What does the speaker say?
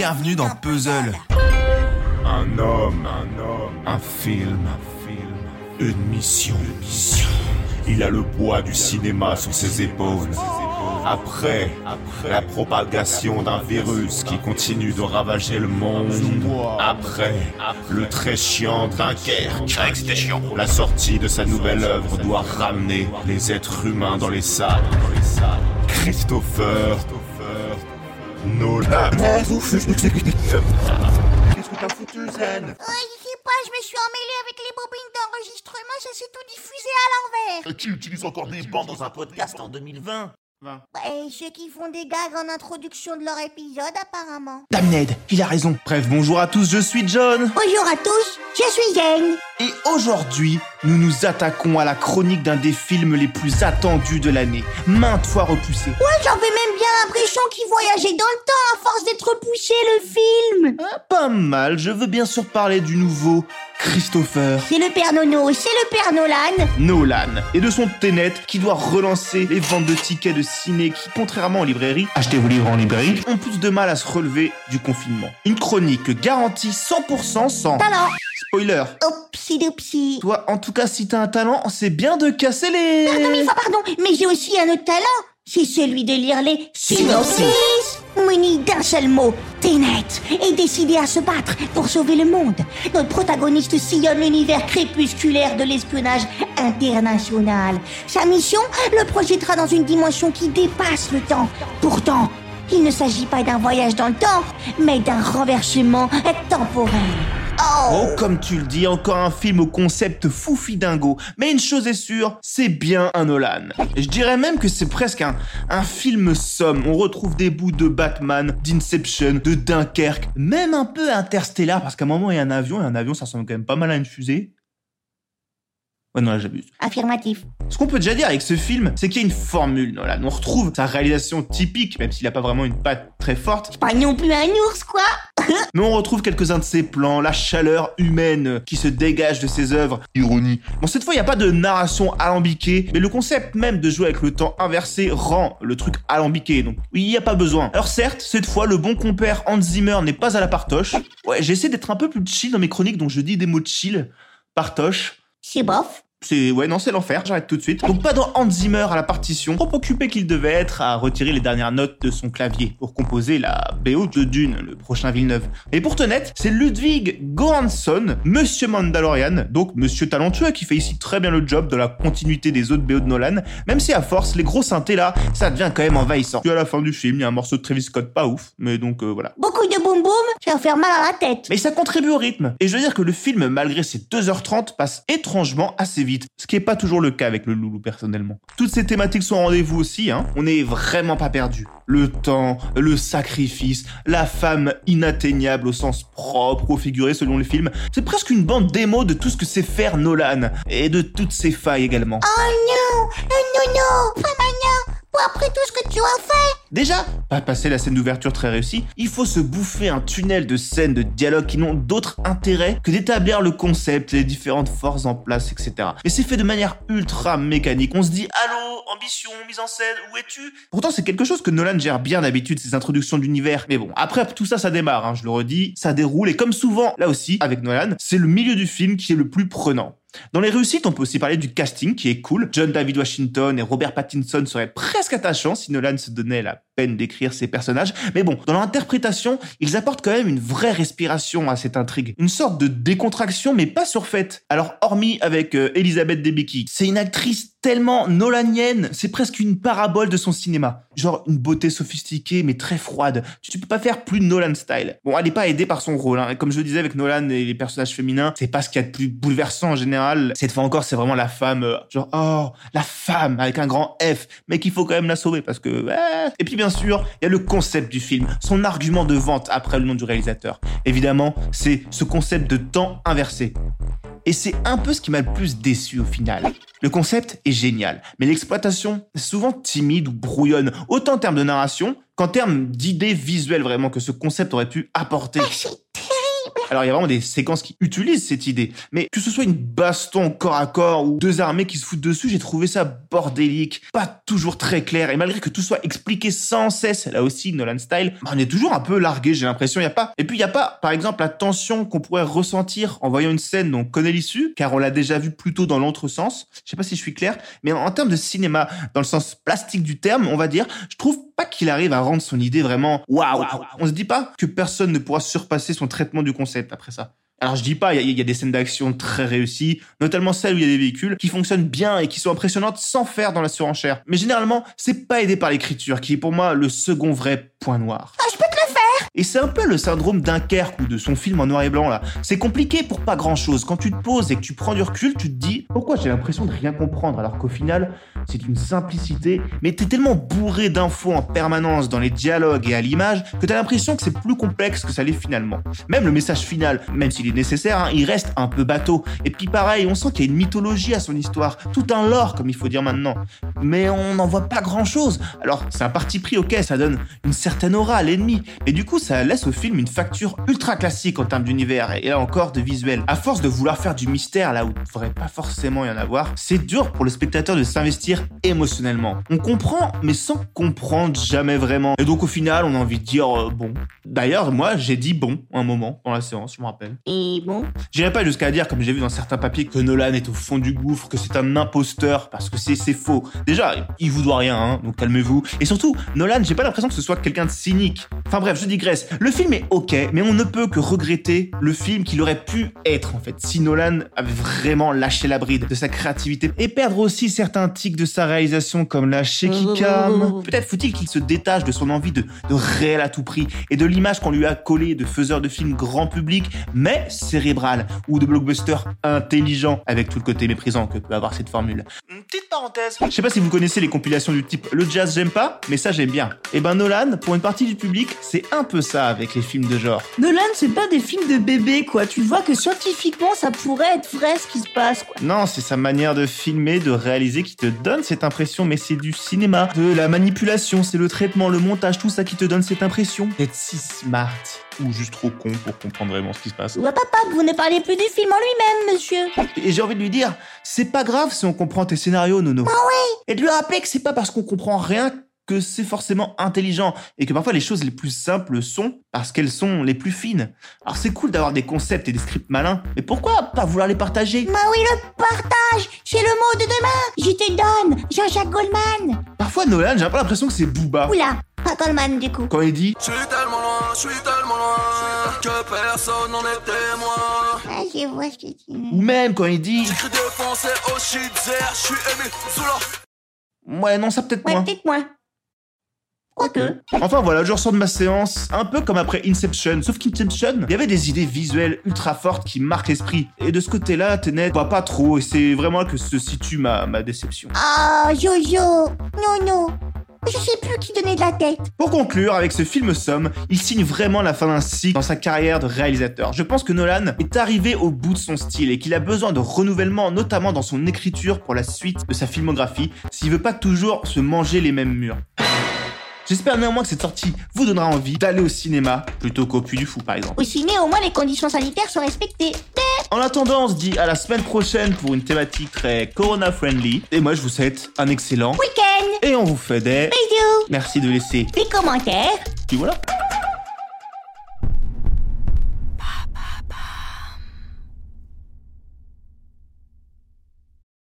bienvenue dans Puzzle. Un homme, un homme, un film, un film, une mission, une mission. Il a le poids du cinéma sur ses épaules. Après, la propagation d'un virus qui continue de ravager le monde. Après, le très chiant Dunkerque. La sortie de sa nouvelle œuvre doit ramener les êtres humains dans les salles. Christopher Nolan. Qu'est-ce que t'as foutu, Zen Ouais, je sais pas, je me suis emmêlé avec les bobines d'enregistrement, ça s'est tout diffusé à l'envers. Et tu utilises encore des bandes dans un podcast en 2020 Ouais, ceux qui font des gags en introduction de leur épisode, apparemment. Damned, il a raison. Bref, bonjour à tous, je suis John. Bonjour à tous, je suis Yen. Et aujourd'hui, nous nous attaquons à la chronique d'un des films les plus attendus de l'année, maintes fois repoussé. Ouais, j'avais même bien l'impression qu'il voyageait dans le temps à force d'être repoussé, le film. Ah, pas mal, je veux bien sûr parler du nouveau Christopher C'est le père Nono, c'est le père Nolan. Nolan et de son Tenet qui doit relancer les ventes de tickets de ciné qui, contrairement aux librairies, achetez vos livres en librairie, ont plus de mal à se relever du confinement. Une chronique garantie 100% sans Talent. spoiler. Oupsi Toi, en tout cas, si t'as un talent, c'est bien de casser les... Pardon, mille fois pardon, mais j'ai aussi un autre talent. C'est celui de lire les Synopsis. Muni d'un seul mot, Tenet est décidé à se battre pour sauver le monde. Notre protagoniste sillonne l'univers crépusculaire de l'espionnage international. Sa mission, le projettera dans une dimension qui dépasse le temps. Pourtant, il ne s'agit pas d'un voyage dans le temps, mais d'un renversement temporel. Oh, comme tu le dis, encore un film au concept foufi dingo. Mais une chose est sûre, c'est bien un Nolan. Je dirais même que c'est presque un, un film somme. On retrouve des bouts de Batman, d'Inception, de Dunkerque, même un peu Interstellar, parce qu'à un moment il y a un avion, et un avion ça ressemble quand même pas mal à une fusée. Ouais, non, là j'abuse. Affirmatif. Ce qu'on peut déjà dire avec ce film, c'est qu'il y a une formule Nolan. On retrouve sa réalisation typique, même s'il a pas vraiment une patte très forte. Pas non plus un ours, quoi. Mais on retrouve quelques-uns de ses plans, la chaleur humaine qui se dégage de ses œuvres. Ironie. Bon, cette fois, il n'y a pas de narration alambiquée, mais le concept même de jouer avec le temps inversé rend le truc alambiqué. Donc, il n'y a pas besoin. Alors certes, cette fois, le bon compère Hans Zimmer n'est pas à la partoche. Ouais, j'essaie d'être un peu plus chill dans mes chroniques, donc je dis des mots chill. Partoche. C'est bof. C'est ouais non c'est l'enfer, j'arrête tout de suite. Donc pas dans Hans Zimmer à la partition, trop occupé qu'il devait être à retirer les dernières notes de son clavier pour composer la BO de Dune, le prochain Villeneuve. Et pour Tenet, c'est Ludwig Göransson, Monsieur Mandalorian, donc Monsieur talentueux qui fait ici très bien le job de la continuité des autres BO de Nolan, même si à force les gros synthés là, ça devient quand même envahissant. Puis à la fin du film, il y a un morceau de Travis Scott pas ouf, mais donc euh, voilà. Beaucoup de boum boum, ça va faire mal à la tête. Mais ça contribue au rythme. Et je veux dire que le film, malgré ses 2h30, passe étrangement assez vite. Ce qui est pas toujours le cas avec le loulou personnellement. Toutes ces thématiques sont au rendez-vous aussi, hein. On est vraiment pas perdu. Le temps, le sacrifice, la femme inatteignable au sens propre ou figuré selon le film. C'est presque une bande démo de tout ce que sait faire Nolan. Et de toutes ses failles également. Oh non, oh non, non, vraiment non. Après tout ce que tu as fait. Déjà, pas passer la scène d'ouverture très réussie, il faut se bouffer un tunnel de scènes de dialogue qui n'ont d'autre intérêt que d'établir le concept, les différentes forces en place, etc. Mais c'est fait de manière ultra mécanique. On se dit, allô, ambition, mise en scène, où es-tu? Pourtant, c'est quelque chose que Nolan gère bien d'habitude, ses introductions d'univers. Mais bon, après tout ça, ça démarre, hein, je le redis, ça déroule, et comme souvent, là aussi, avec Nolan, c'est le milieu du film qui est le plus prenant. Dans les réussites, on peut aussi parler du casting qui est cool. John David Washington et Robert Pattinson seraient presque attachants si Nolan se donnait la d'écrire ces personnages. Mais bon, dans leur interprétation, ils apportent quand même une vraie respiration à cette intrigue. Une sorte de décontraction, mais pas surfaite. Alors, hormis avec euh, Elizabeth Debicki, c'est une actrice tellement nolanienne, c'est presque une parabole de son cinéma. Genre une beauté sophistiquée mais très froide. Tu, peux pas faire plus Nolan style. Bon, elle est pas aidée par son rôle. Hein. Comme je le disais avec Nolan et les personnages féminins, c'est pas ce qu'il y a de plus bouleversant en général. Cette fois encore, c'est vraiment la femme, euh, genre oh la femme avec un grand F, mais qu'il faut quand même la sauver parce que. Et puis bien sûr, il y a le concept du film, son argument de vente après le nom du réalisateur. Évidemment, c'est ce concept de temps inversé. Et c'est un peu ce qui m'a le plus déçu au final. Le concept est génial, mais l'exploitation est souvent timide ou brouillonne, autant en termes de narration qu'en termes d'idées visuelles vraiment que ce concept aurait pu apporter. Ah. Alors il y a vraiment des séquences qui utilisent cette idée, mais que ce soit une baston corps à corps ou deux armées qui se foutent dessus, j'ai trouvé ça bordélique, pas toujours très clair, et malgré que tout soit expliqué sans cesse, là aussi Nolan style, on est toujours un peu largué, j'ai l'impression, il y a pas. Et puis il y a pas, par exemple, la tension qu'on pourrait ressentir en voyant une scène dont on connaît l'issue, car on l'a déjà vu plutôt dans l'autre sens. Je sais pas si je suis clair, mais en termes de cinéma, dans le sens plastique du terme, on va dire, je trouve pas qu'il arrive à rendre son idée vraiment waouh. On se dit pas que personne ne pourra surpasser son traitement du concept après ça. Alors je dis pas, il y, a- des scènes d'action très réussies, notamment celles où il y a des véhicules qui fonctionnent bien et qui sont impressionnantes sans faire dans la surenchère. Mais généralement, c'est pas aidé par l'écriture, qui est pour moi le second vrai point noir. Ah, peux te le faire Et c'est un peu le syndrome Dunkerque ou de son film en noir et blanc là. C'est compliqué pour pas grand chose. Quand tu te poses et que tu prends du recul, tu te dis pourquoi j'ai l'impression de rien comprendre alors qu'au final c'est une simplicité. Mais t'es tellement bourré d'infos en permanence dans les dialogues et à l'image que t'as l'impression que c'est plus complexe que ça l'est finalement. Même le message final, même s'il est nécessaire, hein, il reste un peu bateau. Et puis pareil, on sent qu'il y a une mythologie à son histoire, tout un lore comme il faut dire maintenant. Mais on n'en voit pas grand chose. Alors c'est un parti pris, ok, ça donne une certaine aura à l'ennemi. Et du coup, ça laisse au film une facture ultra classique en termes d'univers et là encore de visuel. À force de vouloir faire du mystère là où il devrait pas forcément y en avoir, c'est dur pour le spectateur de s'investir émotionnellement. On comprend, mais sans comprendre jamais vraiment. Et donc au final, on a envie de dire euh, bon. D'ailleurs, moi, j'ai dit bon un moment dans la séance, je me rappelle. Et bon? J'irai pas jusqu'à dire, comme j'ai vu dans certains papiers, que Nolan est au fond du gouffre, que c'est un imposteur, parce que c'est faux. Déjà, il vous doit rien, hein, donc calmez-vous. Et surtout, Nolan, j'ai pas l'impression que ce soit quelqu'un de cynique. Enfin bref, je digresse. Le film est ok, mais on ne peut que regretter le film qu'il aurait pu être, en fait, si Nolan avait vraiment lâché la bride de sa créativité et perdre aussi certains tics de sa réalisation comme la shaky cam. Peut-être faut-il qu'il se détache de son envie de, de réel à tout prix et de l'image qu'on lui a collée de faiseur de films grand public, mais cérébral, ou de blockbuster intelligent, avec tout le côté méprisant que peut avoir cette formule. Une petite parenthèse. Je sais pas si vous connaissez les compilations du type Le jazz j'aime pas, mais ça j'aime bien. Et ben Nolan, pour une partie du public, c'est un peu ça avec les films de genre. Nolan, c'est pas des films de bébé, quoi. Tu vois que scientifiquement, ça pourrait être vrai ce qui se passe, quoi. Non, c'est sa manière de filmer, de réaliser qui te donne cette impression, mais c'est du cinéma, de la manipulation, c'est le traitement, le montage, tout ça qui te donne cette impression d'être si smart ou juste trop con pour comprendre vraiment ce qui se passe. Ouais, papa, vous ne parlez plus du film en lui-même, monsieur. Et j'ai envie de lui dire, c'est pas grave si on comprend tes scénarios, Nono. Ah oui Et de lui rappeler que c'est pas parce qu'on comprend rien que c'est forcément intelligent et que parfois les choses les plus simples sont parce qu'elles sont les plus fines. Alors c'est cool d'avoir des concepts et des scripts malins, mais pourquoi pas vouloir les partager? Bah oui, le partage, c'est le mot de demain. Je te donne, Jean-Jacques Goldman. Parfois Nolan, j'ai un peu l'impression que c'est Booba. Oula, pas Goldman du coup. Quand il dit Je suis tellement loin, je suis tellement loin que personne n'en est témoin. Ah, je vois ce que tu ou même quand il dit J'écris des pensées au shit je suis aimé sous leur Ouais, non, ça peut-être Ouais, moins. peut-être moins. Quoique. Enfin voilà, je ressors de ma séance un peu comme après Inception. Sauf qu'Inception, il y avait des idées visuelles ultra fortes qui marquent l'esprit. Et de ce côté-là, Tenet, bah, pas trop. Et c'est vraiment là que se situe ma, ma déception. Ah, Jojo. Non, non. Je sais plus qui donner de la tête. Pour conclure, avec ce film somme, il signe vraiment la fin d'un cycle dans sa carrière de réalisateur. Je pense que Nolan est arrivé au bout de son style et qu'il a besoin de renouvellement, notamment dans son écriture pour la suite de sa filmographie, s'il veut pas toujours se manger les mêmes murs. J'espère néanmoins que cette sortie vous donnera envie d'aller au cinéma plutôt qu'au Puy du Fou par exemple. Au ciné, au moins, les conditions sanitaires sont respectées. En attendant, on se dit à la semaine prochaine pour une thématique très corona-friendly. Et moi, je vous souhaite un excellent Week-end. et on vous fait des... Bisous. Merci de laisser. Des commentaires. Puis voilà.